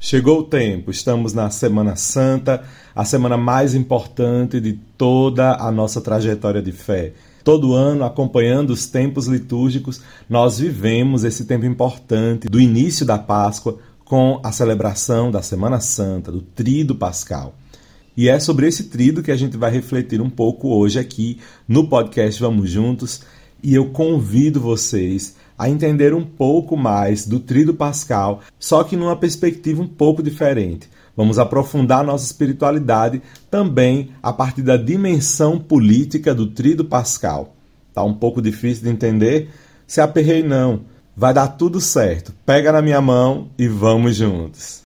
Chegou o tempo, estamos na Semana Santa, a semana mais importante de toda a nossa trajetória de fé. Todo ano, acompanhando os tempos litúrgicos, nós vivemos esse tempo importante do início da Páscoa com a celebração da Semana Santa, do Trido Pascal. E é sobre esse trido que a gente vai refletir um pouco hoje aqui no podcast Vamos Juntos. E eu convido vocês a entender um pouco mais do Trido Pascal, só que numa perspectiva um pouco diferente. Vamos aprofundar nossa espiritualidade também a partir da dimensão política do Trido Pascal. Tá um pouco difícil de entender? Se aperrei não. Vai dar tudo certo. Pega na minha mão e vamos juntos.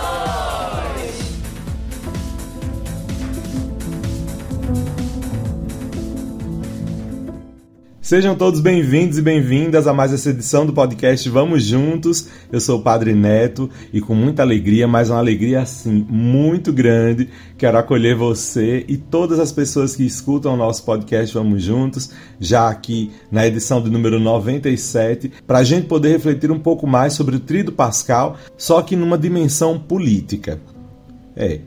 Sejam todos bem-vindos e bem-vindas a mais essa edição do podcast Vamos Juntos. Eu sou o Padre Neto e com muita alegria, mas uma alegria assim muito grande, quero acolher você e todas as pessoas que escutam o nosso podcast Vamos Juntos, já aqui na edição de número 97, para a gente poder refletir um pouco mais sobre o Trido Pascal, só que numa dimensão política. É,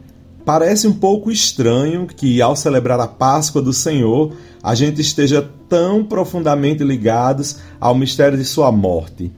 Parece um pouco estranho que, ao celebrar a Páscoa do Senhor, a gente esteja tão profundamente ligados ao mistério de Sua morte.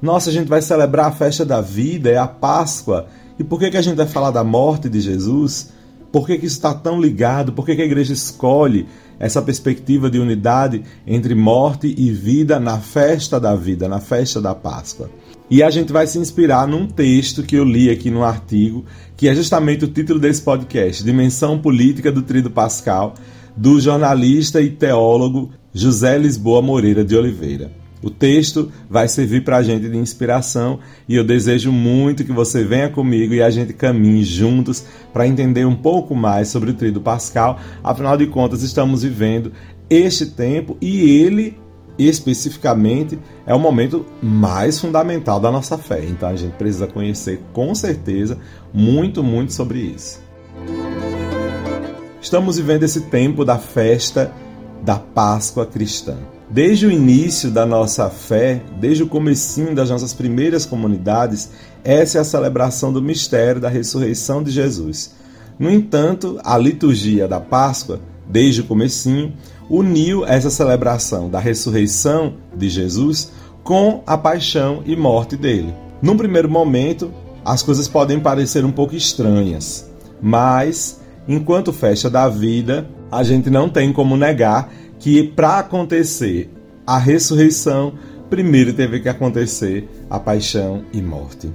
Nossa, a gente vai celebrar a festa da vida, é a Páscoa. E por que, que a gente vai falar da morte de Jesus? Por que, que isso está tão ligado? Por que, que a igreja escolhe essa perspectiva de unidade entre morte e vida na festa da vida, na festa da Páscoa? E a gente vai se inspirar num texto que eu li aqui no artigo, que é justamente o título desse podcast, Dimensão Política do Trido Pascal, do jornalista e teólogo José Lisboa Moreira de Oliveira. O texto vai servir para a gente de inspiração e eu desejo muito que você venha comigo e a gente caminhe juntos para entender um pouco mais sobre o Trido Pascal. Afinal de contas, estamos vivendo este tempo e ele especificamente é o momento mais fundamental da nossa fé. Então a gente precisa conhecer com certeza muito, muito sobre isso. Estamos vivendo esse tempo da festa da Páscoa cristã. Desde o início da nossa fé, desde o comecinho das nossas primeiras comunidades, essa é a celebração do mistério da ressurreição de Jesus. No entanto, a liturgia da Páscoa, desde o comecinho, uniu essa celebração da ressurreição de Jesus com a paixão e morte dele. Num primeiro momento, as coisas podem parecer um pouco estranhas, mas enquanto festa da vida, a gente não tem como negar que para acontecer a ressurreição, primeiro teve que acontecer a paixão e morte.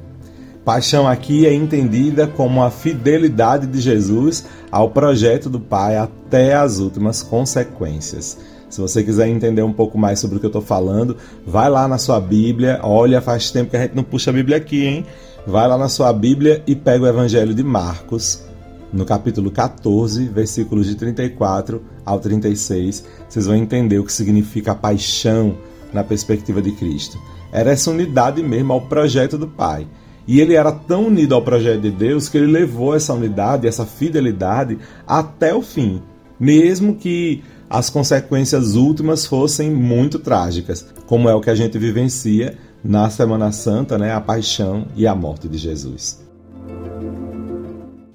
Paixão aqui é entendida como a fidelidade de Jesus ao projeto do Pai até as últimas consequências. Se você quiser entender um pouco mais sobre o que eu estou falando, vai lá na sua Bíblia. Olha, faz tempo que a gente não puxa a Bíblia aqui, hein? Vai lá na sua Bíblia e pega o Evangelho de Marcos, no capítulo 14, versículos de 34 ao 36. Vocês vão entender o que significa a paixão na perspectiva de Cristo. Era essa unidade mesmo ao projeto do Pai. E ele era tão unido ao projeto de Deus que ele levou essa unidade, essa fidelidade até o fim, mesmo que as consequências últimas fossem muito trágicas, como é o que a gente vivencia na Semana Santa, né, a paixão e a morte de Jesus.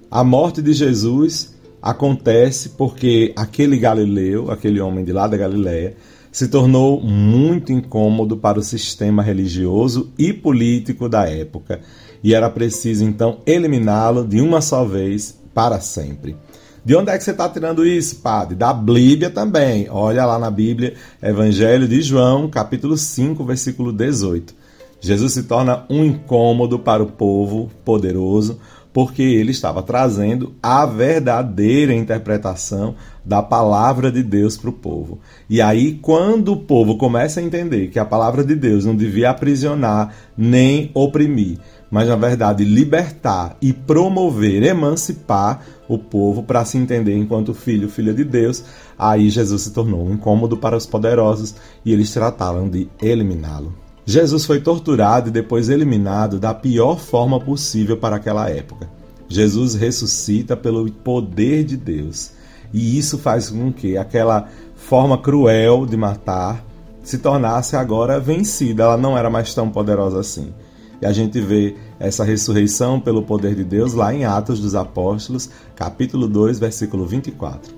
A morte de Jesus acontece porque aquele galileu, aquele homem de lá da Galileia, se tornou muito incômodo para o sistema religioso e político da época, e era preciso então eliminá-lo de uma só vez para sempre. De onde é que você está tirando isso, padre? Da Bíblia também. Olha lá na Bíblia, Evangelho de João, capítulo 5, versículo 18. Jesus se torna um incômodo para o povo poderoso, porque ele estava trazendo a verdadeira interpretação da palavra de Deus para o povo. E aí, quando o povo começa a entender que a palavra de Deus não devia aprisionar nem oprimir, mas na verdade libertar e promover, emancipar o povo para se entender enquanto filho, filha de Deus, aí Jesus se tornou um incômodo para os poderosos e eles trataram de eliminá-lo. Jesus foi torturado e depois eliminado da pior forma possível para aquela época. Jesus ressuscita pelo poder de Deus. E isso faz com que aquela forma cruel de matar se tornasse agora vencida. Ela não era mais tão poderosa assim. E a gente vê essa ressurreição pelo poder de Deus lá em Atos dos Apóstolos, capítulo 2, versículo 24.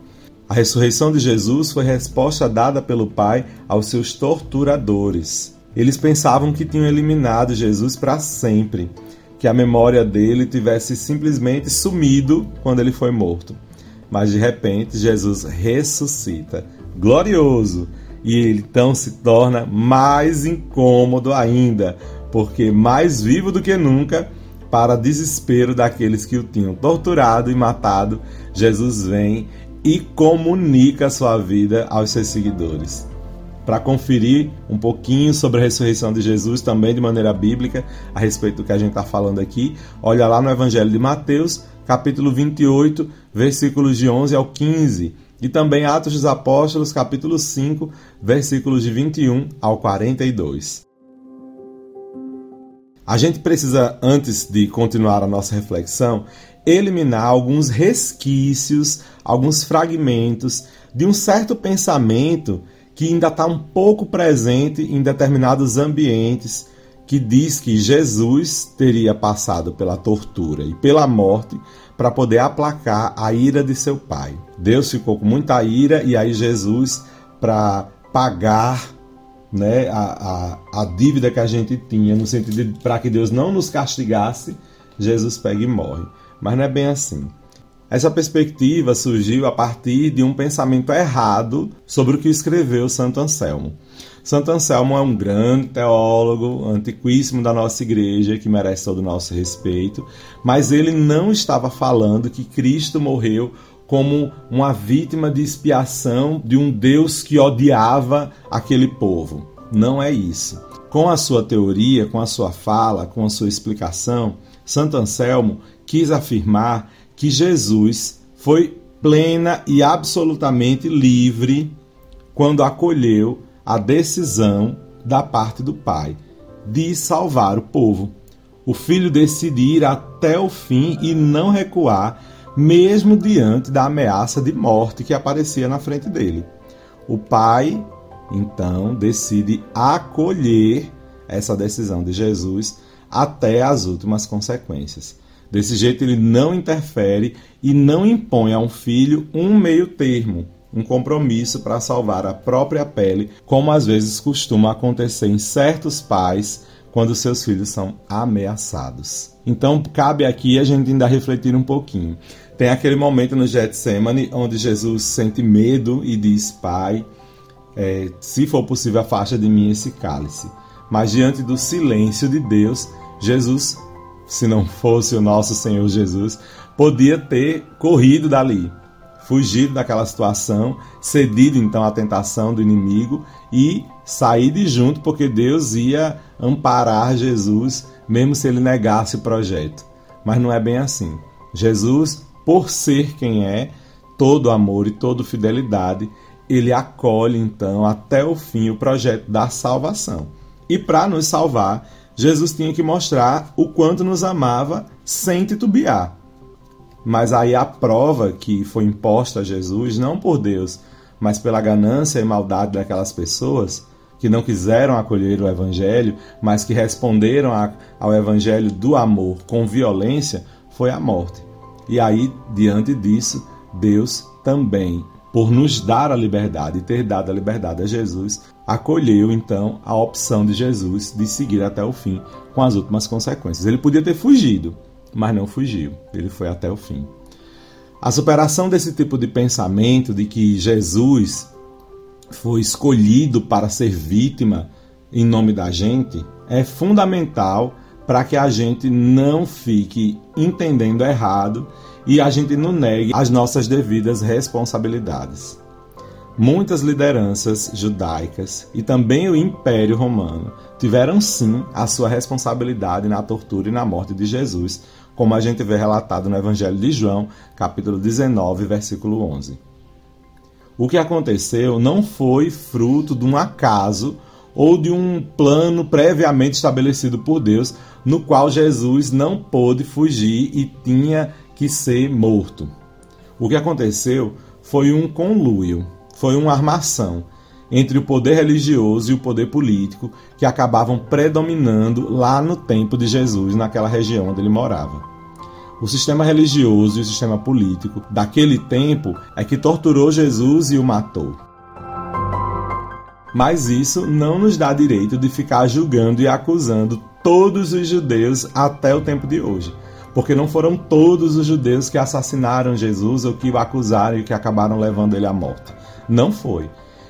A ressurreição de Jesus foi resposta dada pelo Pai aos seus torturadores. Eles pensavam que tinham eliminado Jesus para sempre, que a memória dele tivesse simplesmente sumido quando ele foi morto. Mas de repente Jesus ressuscita, glorioso, e ele então se torna mais incômodo ainda, porque mais vivo do que nunca, para desespero daqueles que o tinham torturado e matado, Jesus vem e comunica a sua vida aos seus seguidores. Para conferir um pouquinho sobre a ressurreição de Jesus, também de maneira bíblica, a respeito do que a gente está falando aqui, olha lá no Evangelho de Mateus, capítulo 28, versículos de 11 ao 15, e também Atos dos Apóstolos, capítulo 5, versículos de 21 ao 42. A gente precisa, antes de continuar a nossa reflexão, eliminar alguns resquícios, alguns fragmentos de um certo pensamento que ainda está um pouco presente em determinados ambientes, que diz que Jesus teria passado pela tortura e pela morte para poder aplacar a ira de seu pai. Deus ficou com muita ira e aí Jesus, para pagar né, a, a, a dívida que a gente tinha, no sentido de para que Deus não nos castigasse, Jesus pega e morre. Mas não é bem assim. Essa perspectiva surgiu a partir de um pensamento errado sobre o que escreveu Santo Anselmo. Santo Anselmo é um grande teólogo, antiquíssimo da nossa igreja, que merece todo o nosso respeito, mas ele não estava falando que Cristo morreu como uma vítima de expiação de um Deus que odiava aquele povo. Não é isso. Com a sua teoria, com a sua fala, com a sua explicação, Santo Anselmo quis afirmar que Jesus foi plena e absolutamente livre quando acolheu a decisão da parte do Pai de salvar o povo. O filho decidir ir até o fim e não recuar mesmo diante da ameaça de morte que aparecia na frente dele. O pai, então, decide acolher essa decisão de Jesus até as últimas consequências. Desse jeito, ele não interfere e não impõe a um filho um meio-termo, um compromisso para salvar a própria pele, como às vezes costuma acontecer em certos pais quando seus filhos são ameaçados. Então, cabe aqui a gente ainda refletir um pouquinho. Tem aquele momento no Getsemane onde Jesus sente medo e diz: Pai, é, se for possível, afasta de mim esse cálice. Mas diante do silêncio de Deus, Jesus, se não fosse o nosso Senhor Jesus, podia ter corrido dali, fugido daquela situação, cedido então à tentação do inimigo e sair de junto, porque Deus ia amparar Jesus, mesmo se ele negasse o projeto. Mas não é bem assim. Jesus por ser quem é, todo amor e toda fidelidade, ele acolhe então até o fim o projeto da salvação. E para nos salvar, Jesus tinha que mostrar o quanto nos amava sem titubear. Mas aí a prova que foi imposta a Jesus, não por Deus, mas pela ganância e maldade daquelas pessoas que não quiseram acolher o Evangelho, mas que responderam ao Evangelho do amor com violência, foi a morte. E aí, diante disso, Deus também, por nos dar a liberdade e ter dado a liberdade a Jesus, acolheu então a opção de Jesus de seguir até o fim, com as últimas consequências. Ele podia ter fugido, mas não fugiu, ele foi até o fim. A superação desse tipo de pensamento de que Jesus foi escolhido para ser vítima em nome da gente é fundamental para que a gente não fique entendendo errado e a gente não negue as nossas devidas responsabilidades. Muitas lideranças judaicas e também o Império Romano tiveram sim a sua responsabilidade na tortura e na morte de Jesus, como a gente vê relatado no Evangelho de João, capítulo 19, versículo 11. O que aconteceu não foi fruto de um acaso ou de um plano previamente estabelecido por Deus, no qual Jesus não pôde fugir e tinha que ser morto. O que aconteceu foi um conluio, foi uma armação entre o poder religioso e o poder político que acabavam predominando lá no tempo de Jesus, naquela região onde ele morava. O sistema religioso e o sistema político daquele tempo é que torturou Jesus e o matou. Mas isso não nos dá direito de ficar julgando e acusando todos os judeus até o tempo de hoje. Porque não foram todos os judeus que assassinaram Jesus ou que o acusaram e que acabaram levando ele à morte. Não foi.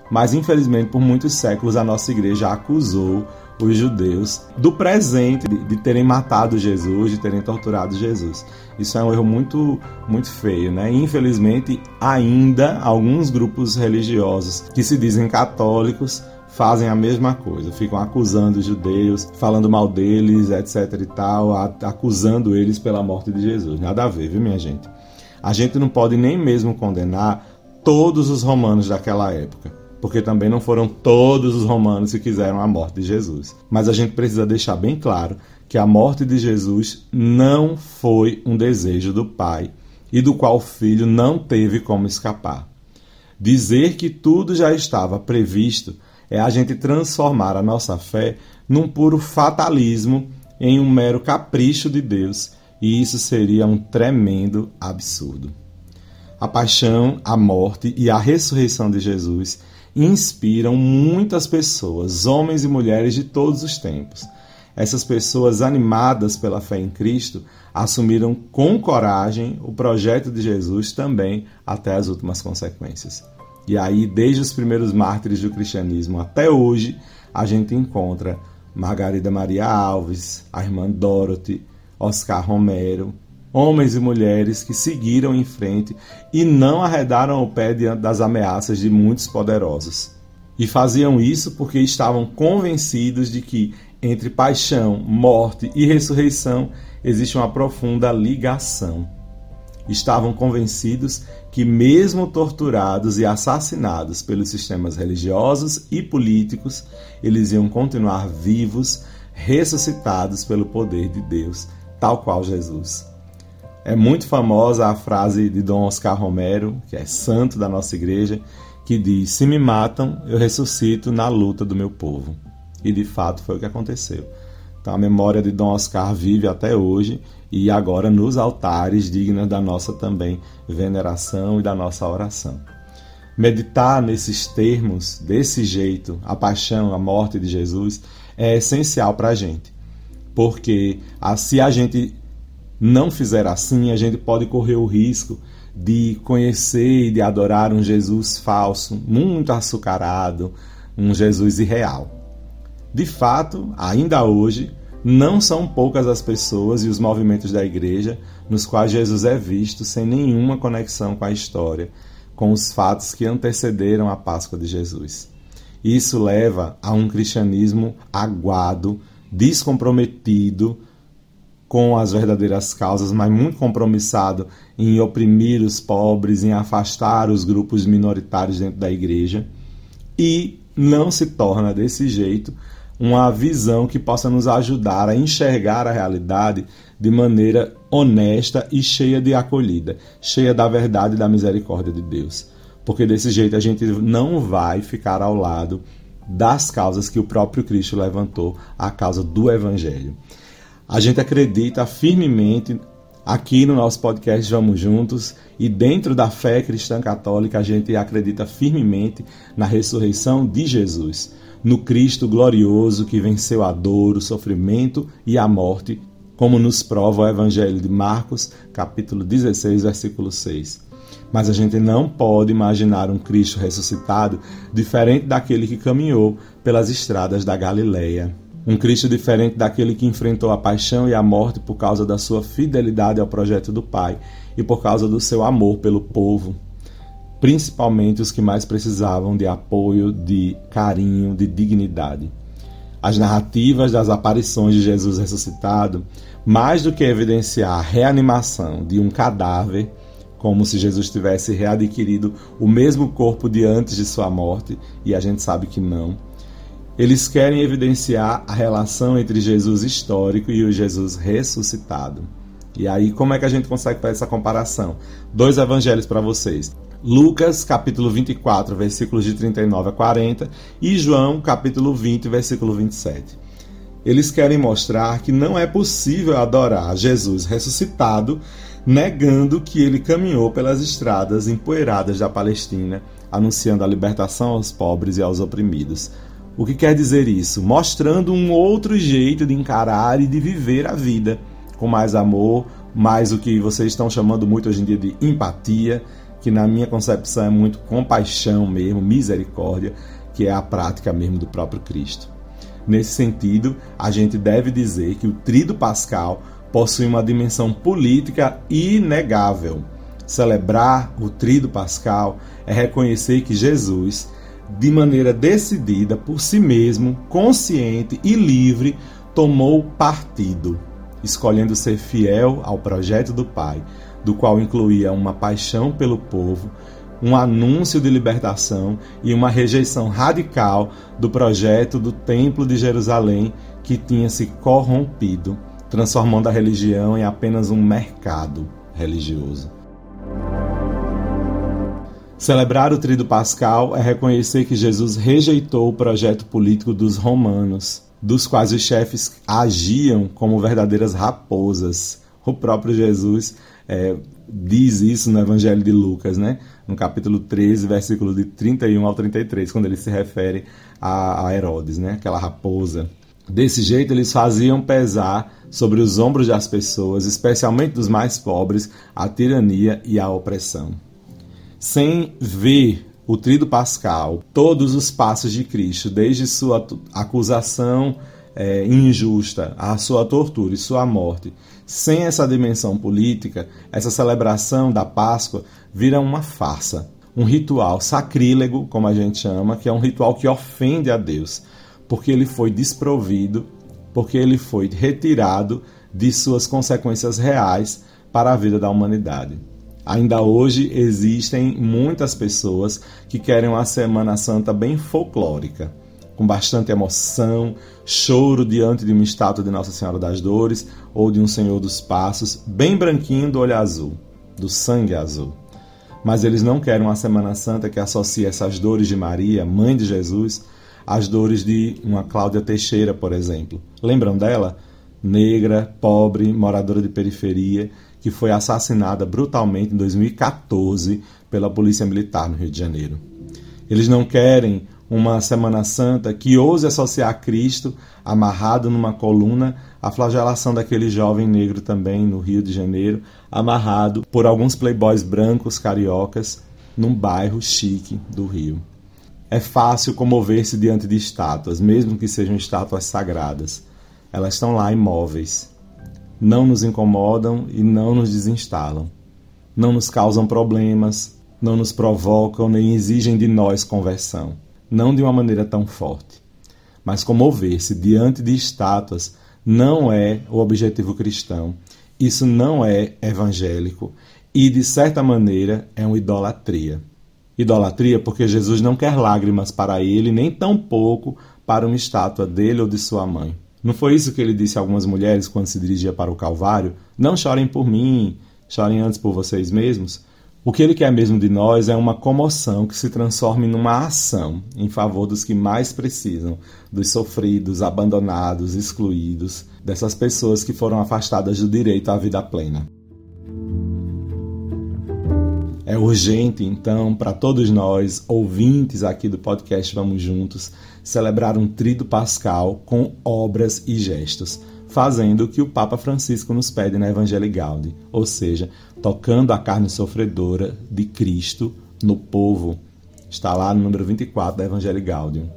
Mas infelizmente, por muitos séculos, a nossa igreja acusou os judeus do presente, de, de, terem matado Jesus, de terem torturado Jesus. Isso é um erro muito, muito feio, né? Infelizmente, ainda alguns grupos religiosos que se dizem católicos fazem a mesma coisa, ficam acusando os judeus, falando mal deles, etc e tal, acusando eles pela morte de Jesus. Nada a ver, viu, minha gente? A gente não pode nem mesmo condenar todos os romanos daquela época porque também não foram todos os romanos que quiseram a morte de Jesus. Mas a gente precisa deixar bem claro que a morte de Jesus não foi um desejo do Pai e do qual o Filho não teve como escapar. Dizer que tudo já estava previsto é a gente transformar a nossa fé num puro fatalismo, em um mero capricho de Deus, e isso seria um tremendo absurdo. A paixão, a morte e a ressurreição de Jesus inspiram muitas pessoas, homens e mulheres de todos os tempos. Essas pessoas animadas pela fé em Cristo assumiram com coragem o projeto de Jesus também até as últimas consequências. E aí, desde os primeiros mártires do cristianismo até hoje, a gente encontra Margarida Maria Alves, a irmã Dorothy, Oscar Romero, homens e mulheres que seguiram em frente e não arredaram o pé diante das ameaças de muitos poderosos. E faziam isso porque estavam convencidos de que entre paixão, morte e ressurreição existe uma profunda ligação. Estavam convencidos que, mesmo torturados e assassinados pelos sistemas religiosos e políticos, eles iam continuar vivos, ressuscitados pelo poder de Deus, tal qual Jesus. É muito famosa a frase de Dom Oscar Romero, que é santo da nossa igreja, que diz: Se me matam, eu ressuscito na luta do meu povo. E de fato foi o que aconteceu. Então a memória de Dom Oscar vive até hoje e agora nos altares dignas da nossa também veneração e da nossa oração. Meditar nesses termos, desse jeito, a paixão, a morte de Jesus, é essencial para a gente. Porque se a gente não fizer assim, a gente pode correr o risco de conhecer e de adorar um Jesus falso, muito açucarado, um Jesus irreal. De fato, ainda hoje, não são poucas as pessoas e os movimentos da igreja nos quais Jesus é visto sem nenhuma conexão com a história, com os fatos que antecederam a Páscoa de Jesus. Isso leva a um cristianismo aguado, descomprometido, com as verdadeiras causas, mas muito compromissado em oprimir os pobres, em afastar os grupos minoritários dentro da igreja, e não se torna desse jeito uma visão que possa nos ajudar a enxergar a realidade de maneira honesta e cheia de acolhida, cheia da verdade e da misericórdia de Deus. Porque desse jeito a gente não vai ficar ao lado das causas que o próprio Cristo levantou, a causa do Evangelho. A gente acredita firmemente aqui no nosso podcast Vamos Juntos e dentro da fé cristã católica a gente acredita firmemente na ressurreição de Jesus, no Cristo glorioso que venceu a dor, o sofrimento e a morte, como nos prova o Evangelho de Marcos, capítulo 16, versículo 6. Mas a gente não pode imaginar um Cristo ressuscitado diferente daquele que caminhou pelas estradas da Galileia. Um Cristo diferente daquele que enfrentou a paixão e a morte por causa da sua fidelidade ao projeto do Pai e por causa do seu amor pelo povo, principalmente os que mais precisavam de apoio, de carinho, de dignidade. As narrativas das aparições de Jesus ressuscitado, mais do que evidenciar a reanimação de um cadáver, como se Jesus tivesse readquirido o mesmo corpo de antes de sua morte, e a gente sabe que não Eles querem evidenciar a relação entre Jesus histórico e o Jesus ressuscitado. E aí, como é que a gente consegue fazer essa comparação? Dois evangelhos para vocês. Lucas, capítulo 24, versículos de 39 a 40, e João, capítulo 20, versículo 27. Eles querem mostrar que não é possível adorar Jesus ressuscitado negando que ele caminhou pelas estradas empoeiradas da Palestina, anunciando a libertação aos pobres e aos oprimidos. O que quer dizer isso? Mostrando um outro jeito de encarar e de viver a vida, com mais amor, mais o que vocês estão chamando muito hoje em dia de empatia, que na minha concepção é muito compaixão mesmo, misericórdia, que é a prática mesmo do próprio Cristo. Nesse sentido, a gente deve dizer que o Trido Pascal possui uma dimensão política inegável. Celebrar o Trido Pascal é reconhecer que Jesus, de maneira decidida por si mesmo, consciente e livre, tomou partido, escolhendo ser fiel ao projeto do Pai, do qual incluía uma paixão pelo povo, um anúncio de libertação e uma rejeição radical do projeto do Templo de Jerusalém que tinha se corrompido transformando a religião em apenas um mercado religioso. Celebrar o Trido Pascal é reconhecer que Jesus rejeitou o projeto político dos romanos, dos quais os chefes agiam como verdadeiras raposas. O próprio Jesus é, diz isso no Evangelho de Lucas, né? no capítulo 13, versículo de 31 ao 33, quando ele se refere a, a Herodes, né? aquela raposa. Desse jeito, eles faziam pesar sobre os ombros das pessoas, especialmente dos mais pobres, a tirania e a opressão. Sem ver o trido pascal, todos os passos de Cristo, desde sua acusação é, injusta, a sua tortura e sua morte, sem essa dimensão política, essa celebração da Páscoa vira uma farsa, um ritual sacrílego, como a gente chama, que é um ritual que ofende a Deus, porque ele foi desprovido porque ele foi retirado de suas consequências reais para a vida da humanidade. Ainda hoje existem muitas pessoas que querem uma Semana Santa bem folclórica, com bastante emoção, choro diante de uma estátua de Nossa Senhora das Dores ou de um Senhor dos Passos, bem branquinho do olho azul, do sangue azul. Mas eles não querem uma Semana Santa que associe essas dores de Maria, mãe de Jesus, as dores de uma Cláudia Teixeira, por exemplo. Lembram dela? Negra, pobre, moradora de periferia, que foi assassinada brutalmente em 2014 pela Polícia Militar no Rio de Janeiro. Eles não querem uma Semana Santa que ouse associar Cristo amarrado numa coluna à flagelação daquele jovem negro também no Rio de Janeiro, amarrado por alguns playboys brancos cariocas num bairro chique do Rio. É fácil comover-se diante de estátuas, mesmo que sejam estátuas sagradas. Elas estão lá imóveis. Não nos incomodam e não nos desinstalam. Não nos causam problemas, não nos provocam nem exigem de nós conversão. Não de uma maneira tão forte. Mas comover-se diante de estátuas não é o objetivo cristão. Isso não é evangélico e, de certa maneira, é uma idolatria. Idolatria porque Jesus não quer lágrimas para ele, nem tampouco para uma estátua dele ou de sua mãe. Não foi isso que ele disse a algumas mulheres quando se dirigia para o Calvário? Não chorem por mim, chorem antes por vocês mesmos. O que ele quer mesmo de nós é uma comoção que se transforme numa ação em favor dos que mais precisam, dos sofridos, abandonados, excluídos, dessas pessoas que foram afastadas do direito à vida plena. É urgente, então, para todos nós, ouvintes aqui do podcast Vamos Juntos, celebrar um trido pascal com obras e gestos, fazendo o que o Papa Francisco nos pede na Evangelii Gaudi, ou seja, tocando a carne sofredora de Cristo no povo. Está lá no número 24 da Evangelii Gaudium.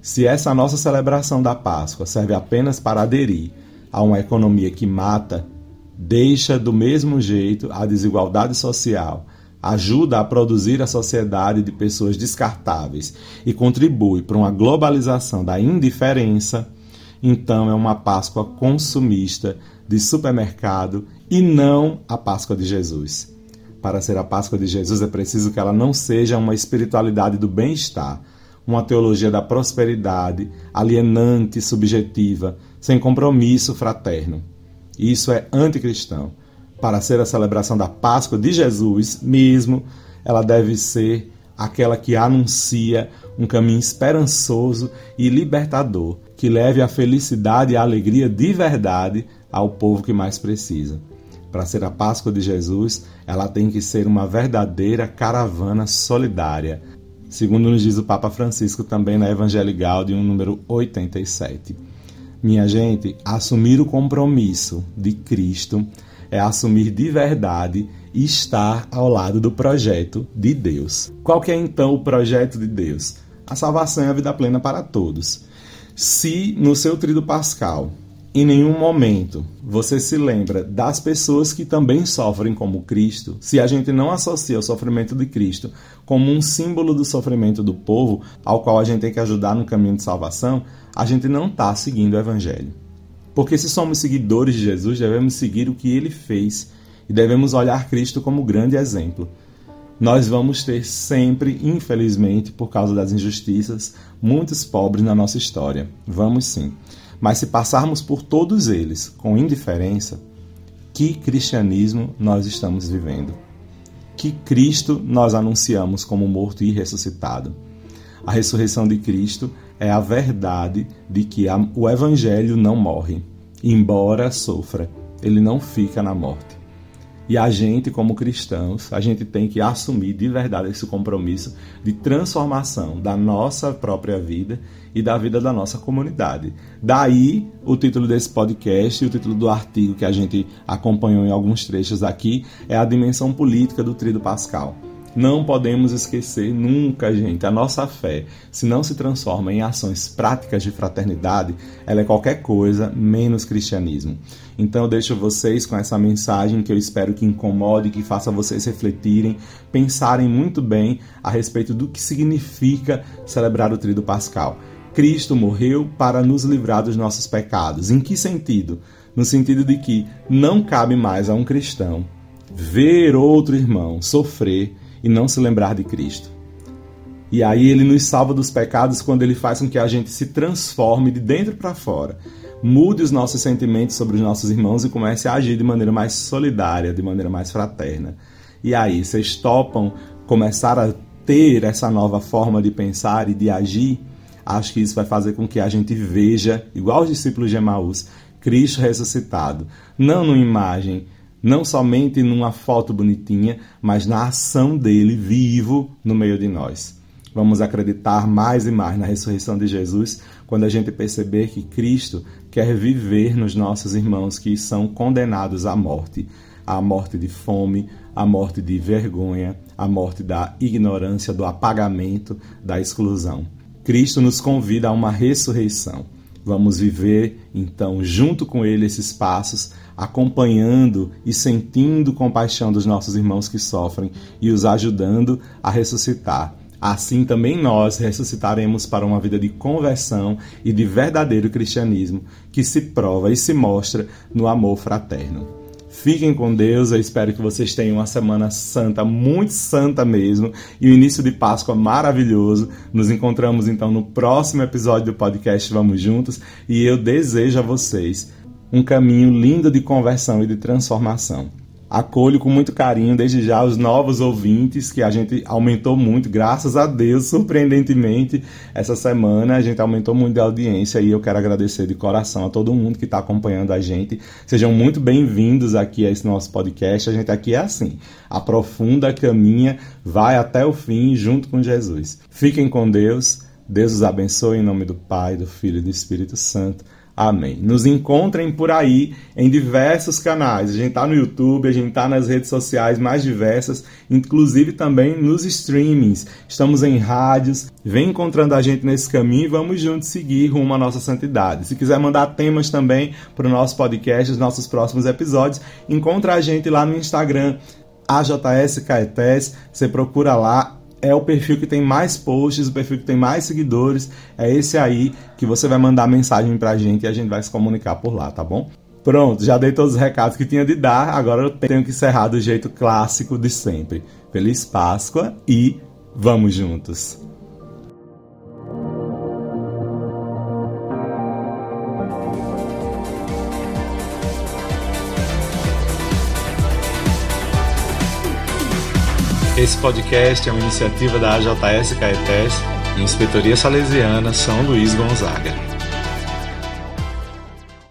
Se essa nossa celebração da Páscoa serve apenas para aderir a uma economia que mata deixa do mesmo jeito a desigualdade social, ajuda a produzir a sociedade de pessoas descartáveis e contribui para uma globalização da indiferença, então é uma Páscoa consumista de supermercado e não a Páscoa de Jesus. Para ser a Páscoa de Jesus é preciso que ela não seja uma espiritualidade do bem-estar, uma teologia da prosperidade, alienante, subjetiva, sem compromisso fraterno. Isso é anticristão. Para ser a celebração da Páscoa de Jesus mesmo, ela deve ser aquela que anuncia um caminho esperançoso e libertador, que leve a felicidade e a alegria de verdade ao povo que mais precisa. Para ser a Páscoa de Jesus, ela tem que ser uma verdadeira caravana solidária, segundo nos diz o Papa Francisco também na Evangelii Gaudium número 87. Minha gente, assumir o compromisso de Cristo é assumir de verdade e estar ao lado do projeto de Deus. Qual que é então o projeto de Deus? A salvação e a vida plena para todos. Se no seu trido pascal em nenhum momento você se lembra das pessoas que também sofrem como Cristo, se a gente não associa o sofrimento de Cristo como um símbolo do sofrimento do povo ao qual a gente tem que ajudar no caminho de salvação, a gente não está seguindo o Evangelho. Porque se somos seguidores de Jesus, devemos seguir o que ele fez e devemos olhar Cristo como grande exemplo. Nós vamos ter sempre, infelizmente, por causa das injustiças, muitos pobres na nossa história. Vamos sim. Mas se passarmos por todos eles com indiferença, que cristianismo nós estamos vivendo? Que Cristo nós anunciamos como morto e ressuscitado? A ressurreição de Cristo é a verdade de que o Evangelho não morre, embora sofra, ele não fica na morte. E a gente, como cristãos, a gente tem que assumir de verdade esse compromisso de transformação da nossa própria vida e da vida da nossa comunidade. Daí o título desse podcast e o título do artigo que a gente acompanhou em alguns trechos aqui é a dimensão política do Trido Pascal. Não podemos esquecer nunca, gente, a nossa fé, se não se transforma em ações práticas de fraternidade, ela é qualquer coisa menos cristianismo. Então eu deixo vocês com essa mensagem que eu espero que incomode, que faça vocês refletirem, pensarem muito bem a respeito do que significa celebrar o Tríduo Pascal. Cristo morreu para nos livrar dos nossos pecados. Em que sentido? No sentido de que não cabe mais a um cristão ver outro irmão sofrer e não se lembrar de Cristo. E aí ele nos salva dos pecados quando ele faz com que a gente se transforme de dentro para fora, mude os nossos sentimentos sobre os nossos irmãos e comece a agir de maneira mais solidária, de maneira mais fraterna. E aí, vocês topam começar a ter essa nova forma de pensar e de agir? Acho que isso vai fazer com que a gente veja, igual os discípulos de Emaús, Cristo ressuscitado, não numa imagem não somente numa foto bonitinha, mas na ação dele vivo no meio de nós. Vamos acreditar mais e mais na ressurreição de Jesus quando a gente perceber que Cristo quer viver nos nossos irmãos que são condenados à morte, à morte de fome, à morte de vergonha, à morte da ignorância, do apagamento, da exclusão. Cristo nos convida a uma ressurreição. Vamos viver então junto com ele esses passos acompanhando e sentindo compaixão dos nossos irmãos que sofrem e os ajudando a ressuscitar. Assim também nós ressuscitaremos para uma vida de conversão e de verdadeiro cristianismo que se prova e se mostra no amor fraterno. Fiquem com Deus, eu espero que vocês tenham uma semana santa, muito santa mesmo, e o início de Páscoa maravilhoso. Nos encontramos então no próximo episódio do podcast Vamos Juntos, e eu desejo a vocês um caminho lindo de conversão e de transformação. Acolho com muito carinho desde já os novos ouvintes, que a gente aumentou muito, graças a Deus, surpreendentemente, essa semana a gente aumentou muito a audiência e eu quero agradecer de coração a todo mundo que está acompanhando a gente. Sejam muito bem-vindos aqui a esse nosso podcast. A gente aqui é assim, aprofunda, caminha, vai até o fim junto com Jesus. Fiquem com Deus, Deus os abençoe em nome do Pai, do Filho e do Espírito Santo. Amém. Nos encontrem por aí em diversos canais. A gente está no YouTube, a gente está nas redes sociais mais diversas, inclusive também nos streamings. Estamos em rádios. Vem encontrando a gente nesse caminho e vamos juntos seguir rumo à nossa santidade. Se quiser mandar temas também para o nosso podcast, os nossos próximos episódios, encontra a gente lá no Instagram, AJS Caetés. Você procura lá, é o perfil que tem mais posts, o perfil que tem mais seguidores. É esse aí que você vai mandar mensagem pra gente e a gente vai se comunicar por lá, tá bom? Pronto, já dei todos os recados que tinha de dar, agora eu tenho que encerrar do jeito clássico de sempre. Feliz Páscoa e vamos juntos! Esse podcast é uma iniciativa da AJS Caetés Inspetoria Salesiana São Luís Gonzaga.